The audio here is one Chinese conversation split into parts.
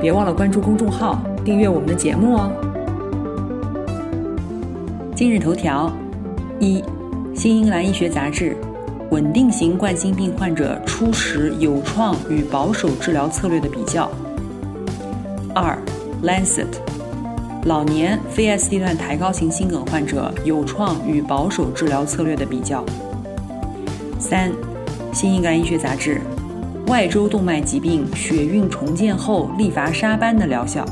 别忘了关注公众号，订阅我们的节目哦。今日头条：一，《新英格兰医学杂志》稳定型冠心病患者初始有创与保守治疗策略的比较。二，《Lancet》老年非 ST 段抬高型心梗患者有创与保守治疗策略的比较。三，《新英格兰医学杂志》。外周动脉疾病血运重建后利伐沙班的疗效。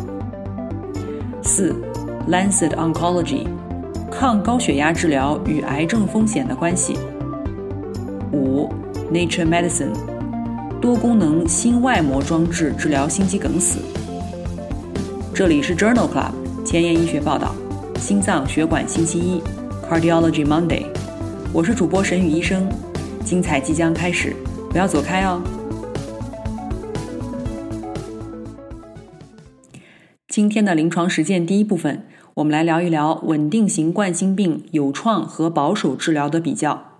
四，《Lancet Oncology》抗高血压治疗与癌症风险的关系。五，《Nature Medicine》多功能心外膜装置治疗心肌梗死。这里是 Journal Club 前沿医学报道，心脏血管星期一，Cardiology Monday。我是主播沈宇医生，精彩即将开始，不要走开哦。今天的临床实践第一部分，我们来聊一聊稳定型冠心病有创和保守治疗的比较。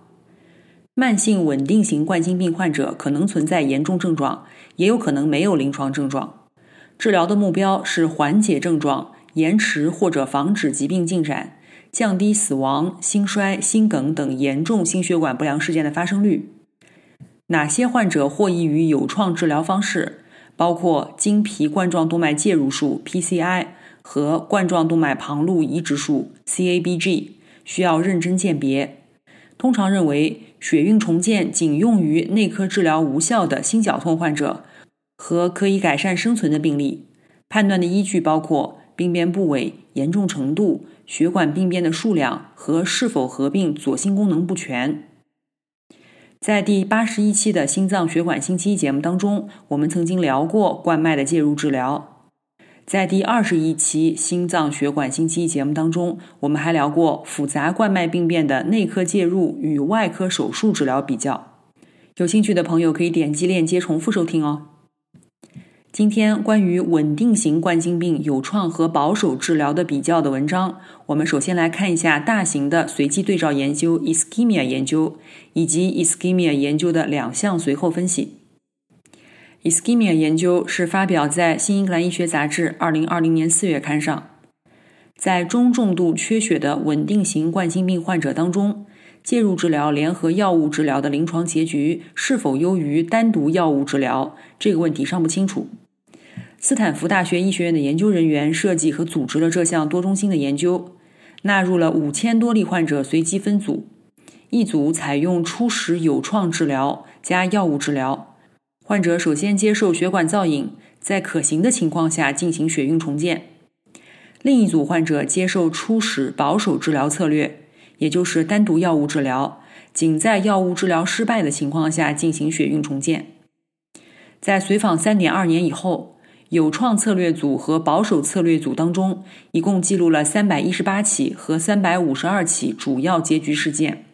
慢性稳定型冠心病患者可能存在严重症状，也有可能没有临床症状。治疗的目标是缓解症状、延迟或者防止疾病进展、降低死亡、心衰、心梗等严重心血管不良事件的发生率。哪些患者获益于有创治疗方式？包括经皮冠状动脉介入术 （PCI） 和冠状动脉旁路移植术 （CABG），需要认真鉴别。通常认为，血运重建仅用于内科治疗无效的心绞痛患者和可以改善生存的病例。判断的依据包括病变部位、严重程度、血管病变的数量和是否合并左心功能不全。在第八十一期的心脏血管星期一节目当中，我们曾经聊过冠脉的介入治疗。在第二十一期心脏血管星期一节目当中，我们还聊过复杂冠脉病变的内科介入与外科手术治疗比较。有兴趣的朋友可以点击链接重复收听哦。今天关于稳定型冠心病有创和保守治疗的比较的文章，我们首先来看一下大型的随机对照研究 （ischemia 研究）以及 ischemia 研究的两项随后分析。ischemia 研究是发表在《新英格兰医学杂志》二零二零年四月刊上，在中重度缺血的稳定型冠心病患者当中，介入治疗联合药物治疗的临床结局是否优于单独药物治疗，这个问题尚不清楚。斯坦福大学医学院的研究人员设计和组织了这项多中心的研究，纳入了五千多例患者随机分组，一组采用初始有创治疗加药物治疗，患者首先接受血管造影，在可行的情况下进行血运重建；另一组患者接受初始保守治疗策略，也就是单独药物治疗，仅在药物治疗失败的情况下进行血运重建。在随访三点二年以后。有创策略组和保守策略组当中，一共记录了三百一十八起和三百五十二起主要结局事件，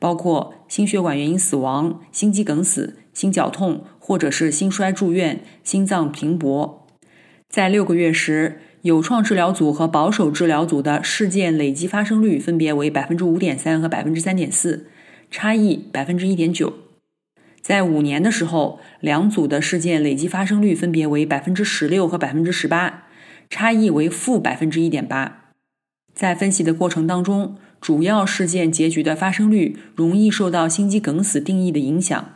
包括心血管原因死亡、心肌梗死、心绞痛，或者是心衰住院、心脏停搏。在六个月时，有创治疗组和保守治疗组的事件累计发生率分别为百分之五点三和百分之三点四，差异百分之一点九。在五年的时候，两组的事件累计发生率分别为百分之十六和百分之十八，差异为负百分之一点八。在分析的过程当中，主要事件结局的发生率容易受到心肌梗死定义的影响。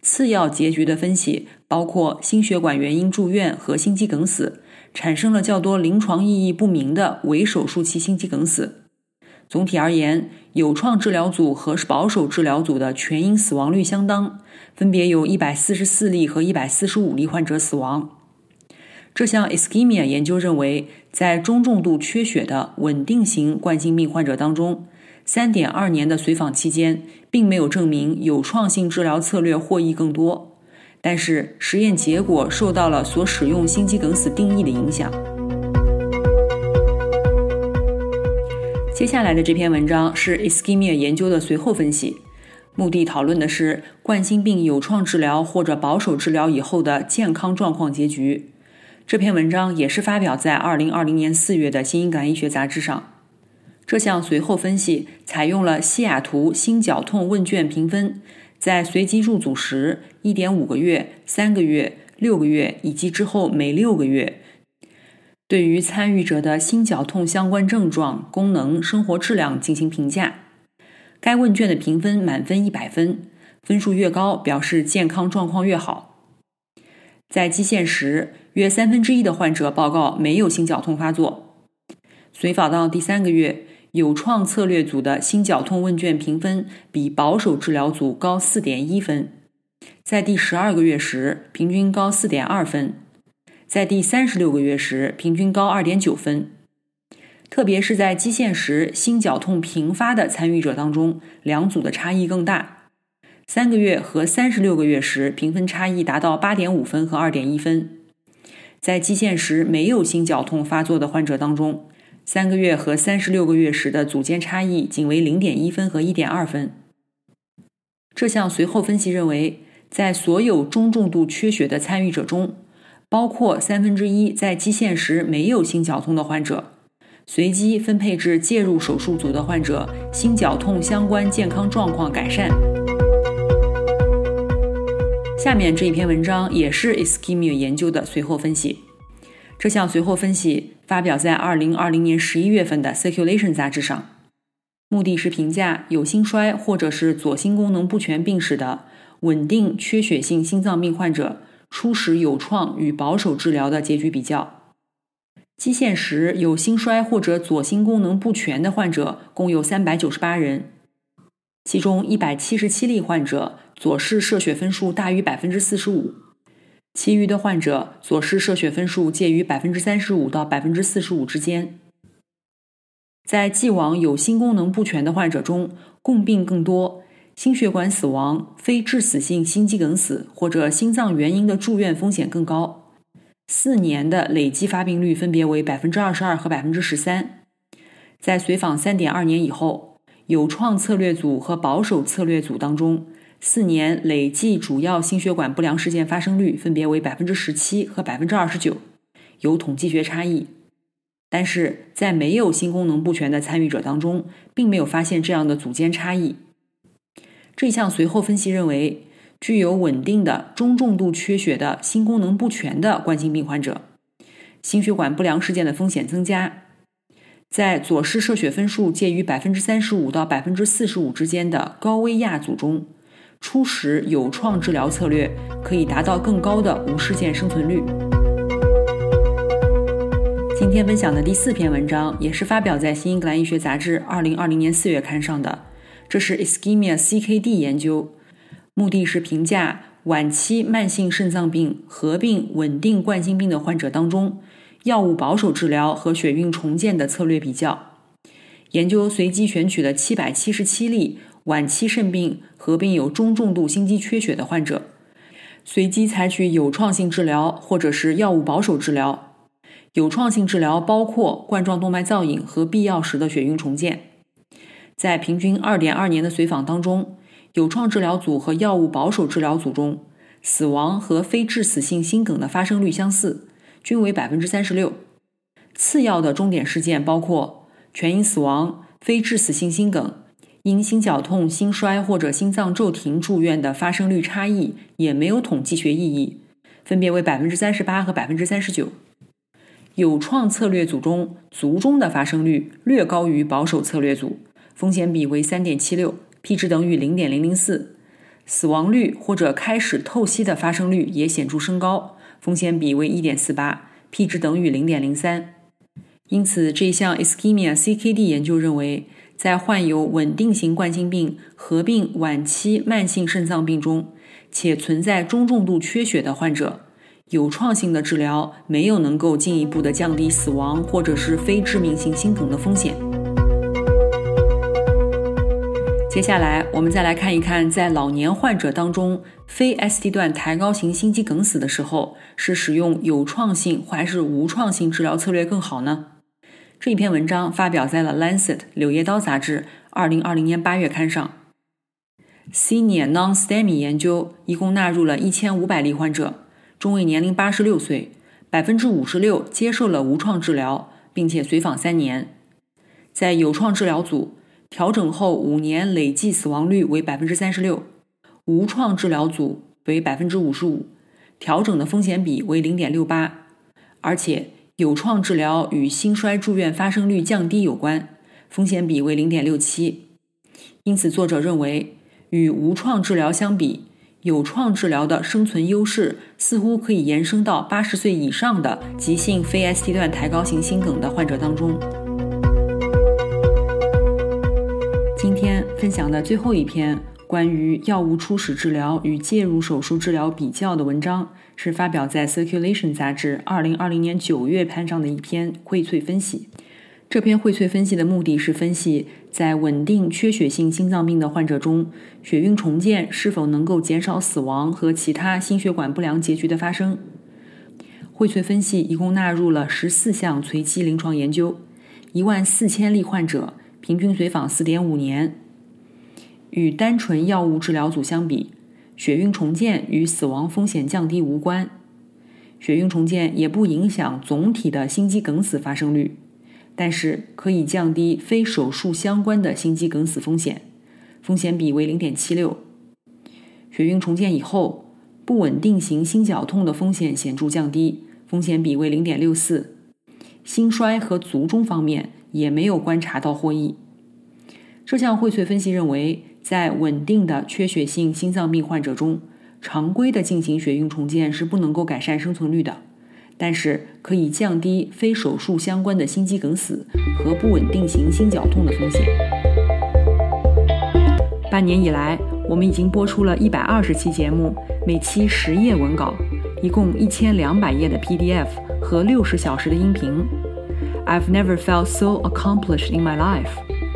次要结局的分析包括心血管原因住院和心肌梗死，产生了较多临床意义不明的伪手术期心肌梗死。总体而言，有创治疗组和保守治疗组的全因死亡率相当，分别有一百四十四例和一百四十五例患者死亡。这项 ischemia 研究认为，在中重度缺血的稳定型冠心病患者当中，三点二年的随访期间，并没有证明有创性治疗策略获益更多。但是实验结果受到了所使用心肌梗死定义的影响。接下来的这篇文章是 ischemia 研究的随后分析，目的讨论的是冠心病有创治疗或者保守治疗以后的健康状况结局。这篇文章也是发表在2020年4月的《新英格兰医学杂志》上。这项随后分析采用了西雅图心绞痛问卷评分，在随机入组时1.5个月、3个月、6个月以及之后每6个月，对于参与者的心绞痛相关症状、功能、生活质量进行评价。该问卷的评分满分100分，分数越高表示健康状况越好。在基线时，约三分之一的患者报告没有心绞痛发作。随访到第三个月。有创策略组的心绞痛问卷评分比保守治疗组高四点一分，在第十二个月时平均高四点二分，在第三十六个月时平均高二点九分。特别是在基线时心绞痛频发的参与者当中，两组的差异更大。三个月和三十六个月时评分差异达到八点五分和二点一分，在基线时没有心绞痛发作的患者当中。三个月和三十六个月时的组间差异仅为零点一分和一点二分。这项随后分析认为，在所有中重度缺血的参与者中，包括三分之一在基线时没有心绞痛的患者，随机分配至介入手术组的患者，心绞痛相关健康状况改善。下面这一篇文章也是 ischemia 研究的随后分析。这项随后分析发表在2020年11月份的《Circulation》杂志上，目的是评价有心衰或者是左心功能不全病史的稳定缺血性心脏病患者初始有创与保守治疗的结局比较。基线时有心衰或者左心功能不全的患者共有398人，其中177例患者左室射血分数大于45%。其余的患者左室射血分数介于百分之三十五到百分之四十五之间。在既往有心功能不全的患者中，共病更多，心血管死亡、非致死性心肌梗死或者心脏原因的住院风险更高。四年的累计发病率分别为百分之二十二和百分之十三。在随访三点二年以后，有创策略组和保守策略组当中。四年累计主要心血管不良事件发生率分别为百分之十七和百分之二十九，有统计学差异。但是在没有心功能不全的参与者当中，并没有发现这样的组间差异。这项随后分析认为，具有稳定的中重度缺血的心功能不全的冠心病患者，心血管不良事件的风险增加。在左室射血分数介于百分之三十五到百分之四十五之间的高危亚组中。初始有创治疗策略可以达到更高的无事件生存率。今天分享的第四篇文章也是发表在《新英格兰医学杂志》二零二零年四月刊上的，这是 ischemia CKD 研究，目的是评价晚期慢性肾脏病合并稳定冠心病的患者当中，药物保守治疗和血运重建的策略比较。研究随机选取了七百七十七例。晚期肾病合并有中重度心肌缺血的患者，随机采取有创性治疗或者是药物保守治疗。有创性治疗包括冠状动脉造影和必要时的血运重建。在平均二点二年的随访当中，有创治疗组和药物保守治疗组中，死亡和非致死性心梗的发生率相似，均为百分之三十六。次要的终点事件包括全因死亡、非致死性心梗。因心绞痛、心衰或者心脏骤停住院的发生率差异也没有统计学意义，分别为百分之三十八和百分之三十九。有创策略组中卒中的发生率略高于保守策略组，风险比为三点七六，P 值等于零点零零四。死亡率或者开始透析的发生率也显著升高，风险比为一点四八，P 值等于零点零三。因此，这项 ischemia CKD 研究认为。在患有稳定型冠心病合并晚期慢性肾脏病中，且存在中重度缺血的患者，有创性的治疗没有能够进一步的降低死亡或者是非致命性心梗的风险。接下来，我们再来看一看，在老年患者当中，非 ST 段抬高型心肌梗死的时候，是使用有创性还是无创性治疗策略更好呢？这一篇文章发表在了《Lancet》柳叶刀杂志二零二零年八月刊上。Senior Non-STEMI 研究一共纳入了一千五百例患者，中位年龄八十六岁，百分之五十六接受了无创治疗，并且随访三年。在有创治疗组。调整后五年累计死亡率为百分之三十六，无创治疗组为百分之五十五，调整的风险比为零点六八，而且有创治疗与心衰住院发生率降低有关，风险比为零点六七。因此，作者认为与无创治疗相比，有创治疗的生存优势似乎可以延伸到八十岁以上的急性非 ST 段抬高型心梗的患者当中。今天分享的最后一篇关于药物初始治疗与介入手术治疗比较的文章，是发表在《Circulation》杂志2020年9月刊上的一篇荟萃分析。这篇荟萃分析的目的是分析在稳定缺血性心脏病的患者中，血运重建是否能够减少死亡和其他心血管不良结局的发生。荟萃分析一共纳入了14项随机临床研究，1万4千例患者。平均随访四点五年，与单纯药物治疗组相比，血运重建与死亡风险降低无关。血运重建也不影响总体的心肌梗死发生率，但是可以降低非手术相关的心肌梗死风险，风险比为零点七六。血运重建以后，不稳定型心绞痛的风险显著降低，风险比为零点六四。心衰和卒中方面。也没有观察到获益。这项荟萃分析认为，在稳定的缺血性心脏病患者中，常规的进行血运重建是不能够改善生存率的，但是可以降低非手术相关的心肌梗死和不稳定型心绞痛的风险。半年以来，我们已经播出了一百二十期节目，每期十页文稿，一共一千两百页的 PDF 和六十小时的音频。I've never felt so accomplished in my life,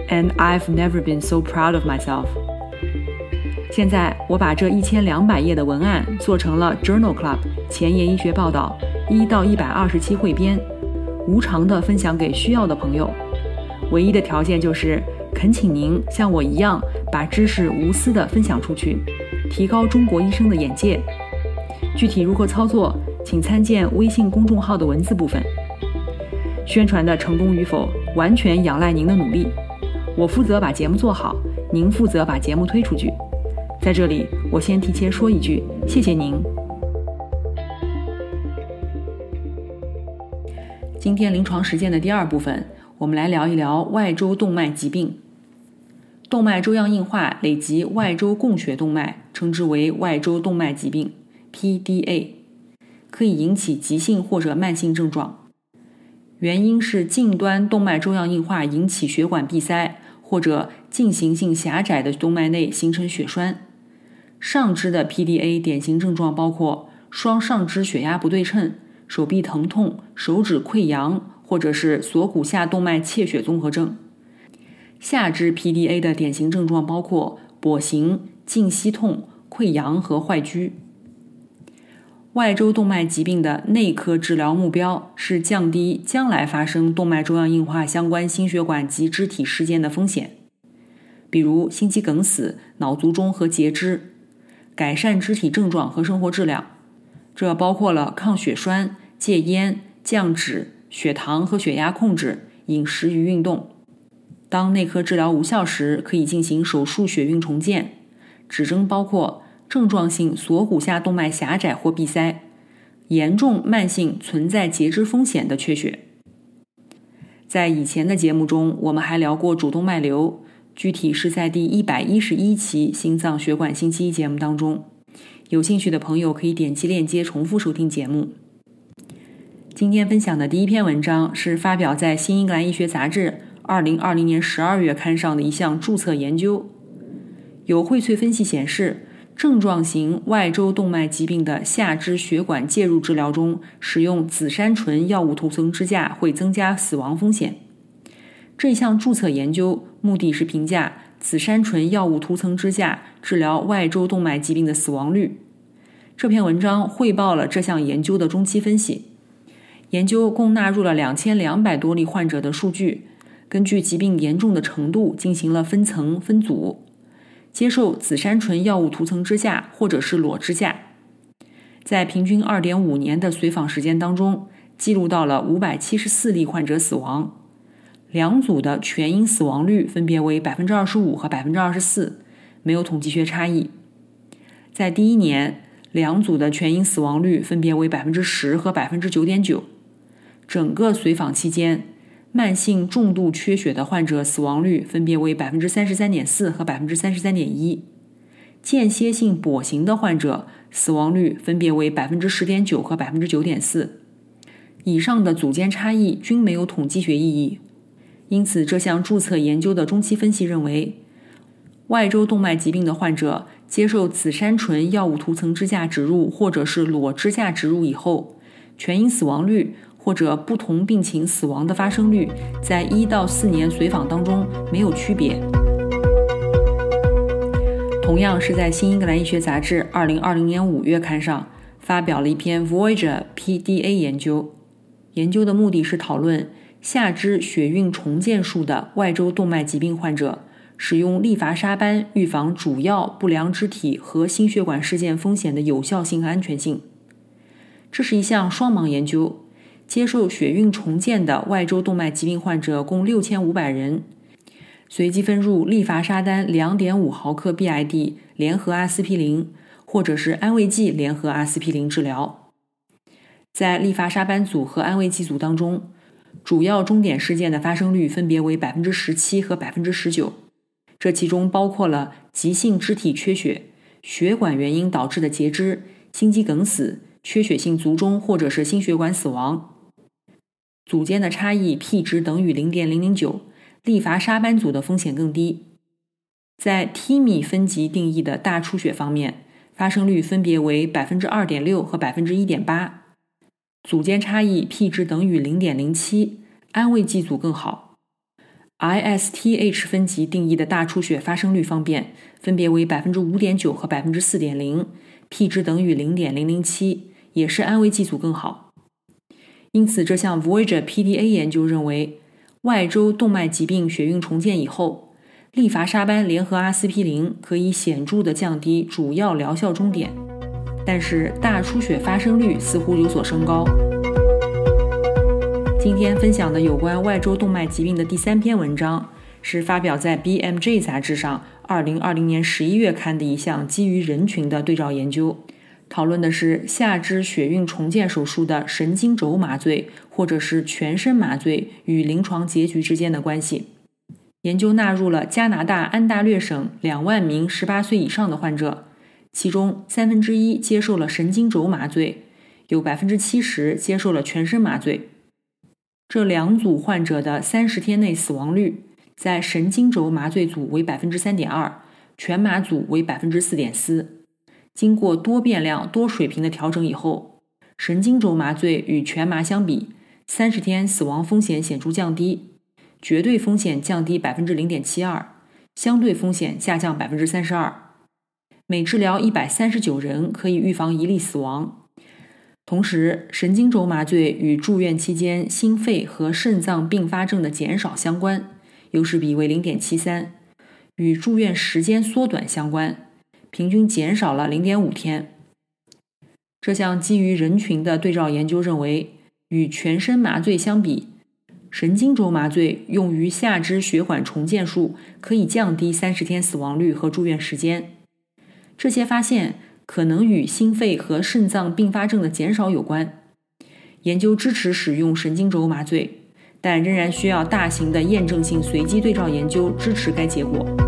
and I've never been so proud of myself. 现在我把这一千两百页的文案做成了 Journal Club 前沿医学报道一到一百二十期汇编，无偿的分享给需要的朋友。唯一的条件就是恳请您像我一样把知识无私的分享出去，提高中国医生的眼界。具体如何操作，请参见微信公众号的文字部分。宣传的成功与否，完全仰赖您的努力。我负责把节目做好，您负责把节目推出去。在这里，我先提前说一句，谢谢您。今天临床实践的第二部分，我们来聊一聊外周动脉疾病。动脉粥样硬化累及外周供血动脉，称之为外周动脉疾病 （PDA），可以引起急性或者慢性症状。原因是近端动脉粥样硬化引起血管闭塞，或者进行性狭窄的动脉内形成血栓。上肢的 PDA 典型症状包括双上肢血压不对称、手臂疼痛、手指溃疡，或者是锁骨下动脉怯血综合症。下肢 PDA 的典型症状包括跛行、静息痛、溃疡和坏疽。外周动脉疾病的内科治疗目标是降低将来发生动脉粥样硬化相关心血管及肢体事件的风险，比如心肌梗死、脑卒中和截肢，改善肢体症状和生活质量，这包括了抗血栓、戒烟、降脂、血糖和血压控制、饮食与运动。当内科治疗无效时，可以进行手术血运重建，指征包括。症状性锁骨下动脉狭窄或闭塞，严重慢性存在截肢风险的缺血。在以前的节目中，我们还聊过主动脉瘤，具体是在第一百一十一期心脏血管星期一节目当中。有兴趣的朋友可以点击链接重复收听节目。今天分享的第一篇文章是发表在《新英格兰医学杂志》二零二零年十二月刊上的一项注册研究，有荟萃分析显示。症状型外周动脉疾病的下肢血管介入治疗中，使用紫杉醇药物涂层支架会增加死亡风险。这项注册研究目的是评价紫杉醇药物涂层支架治疗外周动脉疾病的死亡率。这篇文章汇报了这项研究的中期分析。研究共纳入了两千两百多例患者的数据，根据疾病严重的程度进行了分层分组，接受紫杉醇药物涂层支架或者是裸支架。在平均二点五年的随访时间当中，记录到了五百七十四例患者死亡。两组的全因死亡率分别为百分之二十五和百分之二十四，没有统计学差异。在第一年，两组的全因死亡率分别为百分之十和百分之九点九。整个随访期间，慢性重度缺血的患者死亡率分别为百分之三十三点四和百分之三十三点一。间歇性跛行的患者死亡率分别为百分之十点九和百分之九点四，以上的组间差异均没有统计学意义。因此，这项注册研究的中期分析认为，外周动脉疾病的患者接受紫杉醇药物涂层支架植入或者是裸支架植入以后，全因死亡率或者不同病情死亡的发生率，在一到四年随访当中没有区别。同样是在《新英格兰医学杂志》二零二零年五月刊上发表了一篇 Voyager PDA 研究。研究的目的是讨论下肢血运重建术的外周动脉疾病患者使用利伐沙班预防主要不良肢体和心血管事件风险的有效性和安全性。这是一项双盲研究，接受血运重建的外周动脉疾病患者共六千五百人。随机分入利伐沙丹2.5毫克 BID 联合阿司匹林，或者是安慰剂联合阿司匹林治疗。在利伐沙班组和安慰剂组当中，主要终点事件的发生率分别为百分之十七和百分之十九，这其中包括了急性肢体缺血、血管原因导致的截肢、心肌梗死、缺血性卒中或者是心血管死亡。组间的差异 p 值等于0.009。利伐沙班组的风险更低。在 TIMI 分级定义的大出血方面，发生率分别为百分之二点六和百分之一点八，组间差异 p 值等于零点零七，安慰剂组更好。ISTH 分级定义的大出血发生率方面，分别为百分之五点九和百分之四点零，p 值等于零点零零七，也是安慰剂组更好。因此，这项 Voyager PDA 研究认为。外周动脉疾病血运重建以后，利伐沙班联合阿司匹林可以显著地降低主要疗效终点，但是大出血发生率似乎有所升高。今天分享的有关外周动脉疾病的第三篇文章，是发表在 BMJ 杂志上2020年11月刊的一项基于人群的对照研究。讨论的是下肢血运重建手术的神经轴麻醉，或者是全身麻醉与临床结局之间的关系。研究纳入了加拿大安大略省两万名十八岁以上的患者，其中三分之一接受了神经轴麻醉，有百分之七十接受了全身麻醉。这两组患者的三十天内死亡率，在神经轴麻醉组为百分之三点二，全麻组为百分之四点四。经过多变量、多水平的调整以后，神经轴麻醉与全麻相比，三十天死亡风险显著降低，绝对风险降低百分之零点七二，相对风险下降百分之三十二。每治疗一百三十九人可以预防一例死亡。同时，神经轴麻醉与住院期间心肺和肾脏并发症的减少相关，优势比为零点七三，与住院时间缩短相关。平均减少了零点五天。这项基于人群的对照研究认为，与全身麻醉相比，神经轴麻醉用于下肢血管重建术可以降低三十天死亡率和住院时间。这些发现可能与心肺和肾脏并发症的减少有关。研究支持使用神经轴麻醉，但仍然需要大型的验证性随机对照研究支持该结果。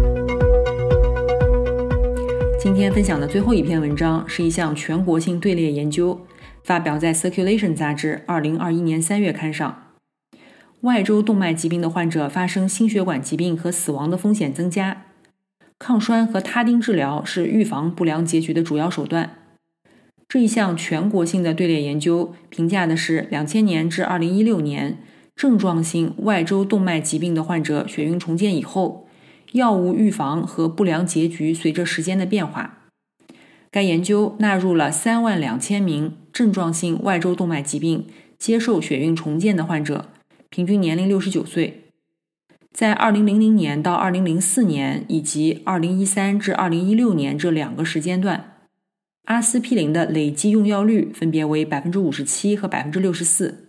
今天分享的最后一篇文章是一项全国性队列研究，发表在《Circulation》杂志2021年3月刊上。外周动脉疾病的患者发生心血管疾病和死亡的风险增加，抗栓和他汀治疗是预防不良结局的主要手段。这一项全国性的队列研究评价的是2000年至2016年症状性外周动脉疾病的患者血运重建以后。药物预防和不良结局随着时间的变化。该研究纳入了三万两千名症状性外周动脉疾病接受血运重建的患者，平均年龄六十九岁。在二零零零年到二零零四年以及二零一三至二零一六年这两个时间段，阿司匹林的累计用药率分别为百分之五十七和百分之六十四，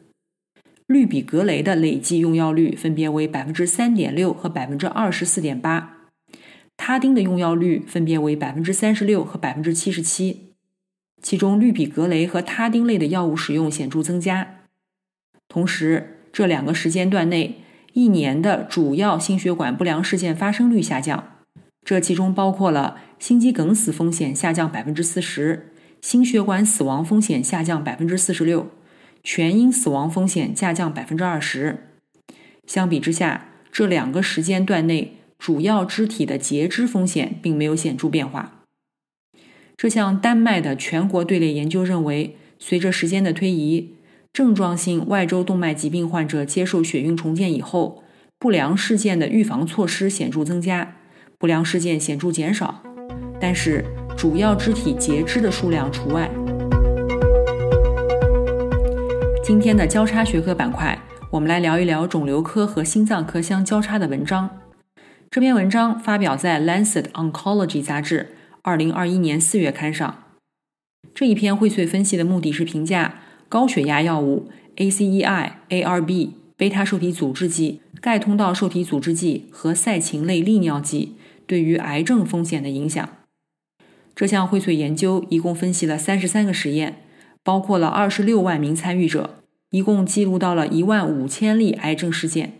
氯吡格雷的累计用药率分别为百分之三点六和百分之二十四点八，他汀的用药率分别为百分之三十六和百分之七十七，其中氯吡格雷和他汀类的药物使用显著增加。同时，这两个时间段内。一年的主要心血管不良事件发生率下降，这其中包括了心肌梗死风险下降百分之四十，心血管死亡风险下降百分之四十六，全因死亡风险下降百分之二十。相比之下，这两个时间段内主要肢体的截肢风险并没有显著变化。这项丹麦的全国队列研究认为，随着时间的推移。症状性外周动脉疾病患者接受血运重建以后，不良事件的预防措施显著增加，不良事件显著减少，但是主要肢体截肢的数量除外。今天的交叉学科板块，我们来聊一聊肿瘤科和心脏科相交叉的文章。这篇文章发表在《Lancet Oncology》杂志二零二一年四月刊上。这一篇荟萃分析的目的是评价。高血压药物 ACEI、ARB、贝塔受体阻滞剂、钙通道受体阻滞剂和赛嗪类利尿剂对于癌症风险的影响。这项荟萃研究一共分析了三十三个实验，包括了二十六万名参与者，一共记录到了一万五千例癌症事件。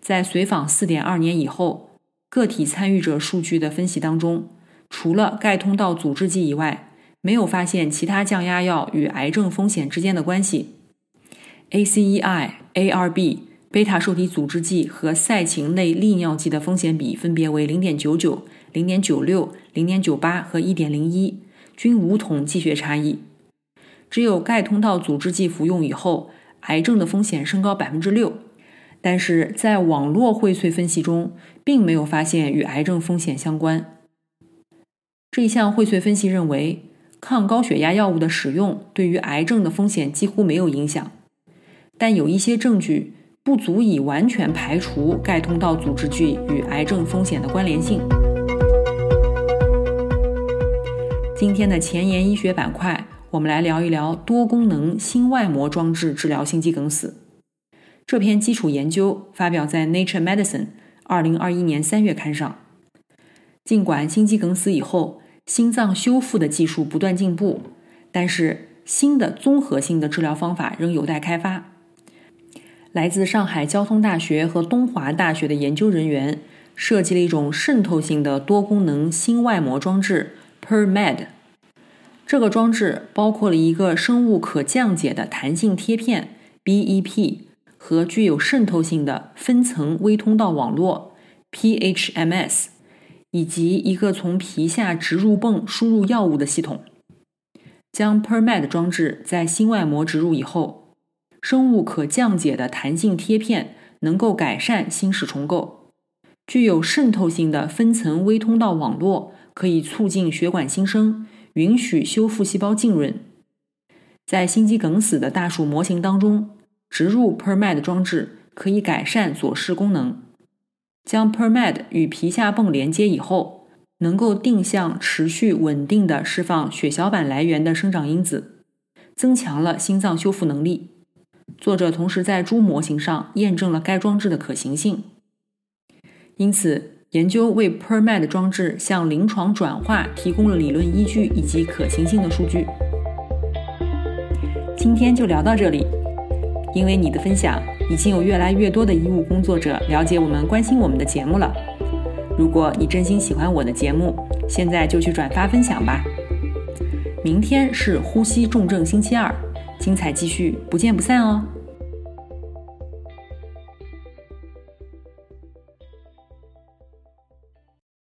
在随访四点二年以后，个体参与者数据的分析当中，除了钙通道阻滞剂以外，没有发现其他降压药与癌症风险之间的关系。ACEI、ARB、贝塔受体阻滞剂和赛嗪类利尿剂的风险比分别为0.99、0.96、0.98和1.01，均无统计学差异。只有钙通道阻滞剂服用以后，癌症的风险升高6%，但是在网络荟萃分析中，并没有发现与癌症风险相关。这一项荟萃分析认为。抗高血压药物的使用对于癌症的风险几乎没有影响，但有一些证据不足以完全排除钙通道阻滞剂与癌症风险的关联性。今天的前沿医学板块，我们来聊一聊多功能心外膜装置治疗心肌梗死。这篇基础研究发表在《Nature Medicine》二零二一年三月刊上。尽管心肌梗死以后，心脏修复的技术不断进步，但是新的综合性的治疗方法仍有待开发。来自上海交通大学和东华大学的研究人员设计了一种渗透性的多功能心外膜装置 PerMed。这个装置包括了一个生物可降解的弹性贴片 BEP 和具有渗透性的分层微通道网络 PHMS。以及一个从皮下植入泵输入药物的系统。将 PerMed 装置在心外膜植入以后，生物可降解的弹性贴片能够改善心室重构。具有渗透性的分层微通道网络可以促进血管新生，允许修复细胞浸润。在心肌梗死的大鼠模型当中，植入 PerMed 装置可以改善左室功能。将 PerMed 与皮下泵连接以后，能够定向持续稳定的释放血小板来源的生长因子，增强了心脏修复能力。作者同时在猪模型上验证了该装置的可行性。因此，研究为 PerMed 装置向临床转化提供了理论依据以及可行性的数据。今天就聊到这里。因为你的分享，已经有越来越多的医务工作者了解我们、关心我们的节目了。如果你真心喜欢我的节目，现在就去转发分享吧。明天是呼吸重症星期二，精彩继续，不见不散哦。